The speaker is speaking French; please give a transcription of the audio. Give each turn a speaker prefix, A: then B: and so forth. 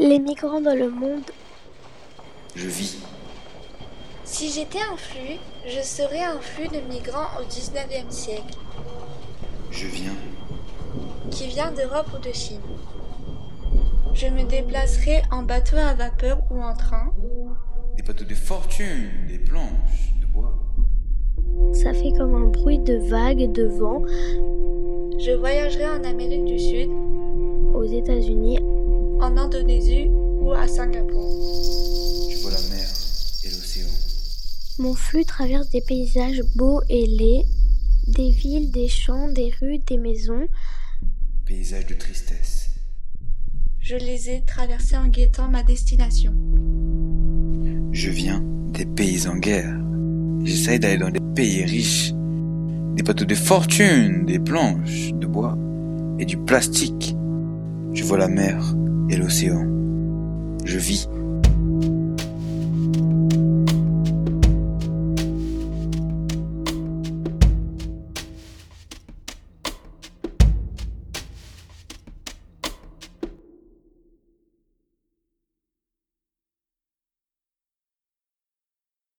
A: Les migrants dans le monde.
B: Je vis.
C: Si j'étais un flux, je serais un flux de migrants au 19e siècle.
B: Je viens.
C: Qui vient d'Europe ou de Chine. Je me déplacerai en bateau à vapeur ou en train.
B: Des bateaux de fortune, des planches de bois.
A: Ça fait comme un bruit de vagues et de vent.
C: Je voyagerai en Amérique du Sud,
A: aux États-Unis,
C: en Indonésie ou à Singapour.
B: Je vois la mer et l'océan.
A: Mon flux traverse des paysages beaux et laids, des villes, des champs, des rues, des maisons.
B: Paysages de tristesse.
C: Je les ai traversés en guettant ma destination.
B: Je viens des pays en guerre. J'essaye d'aller dans des pays riches. Des bateaux de fortune, des planches de bois et du plastique. Je vois la mer et l'océan. Je vis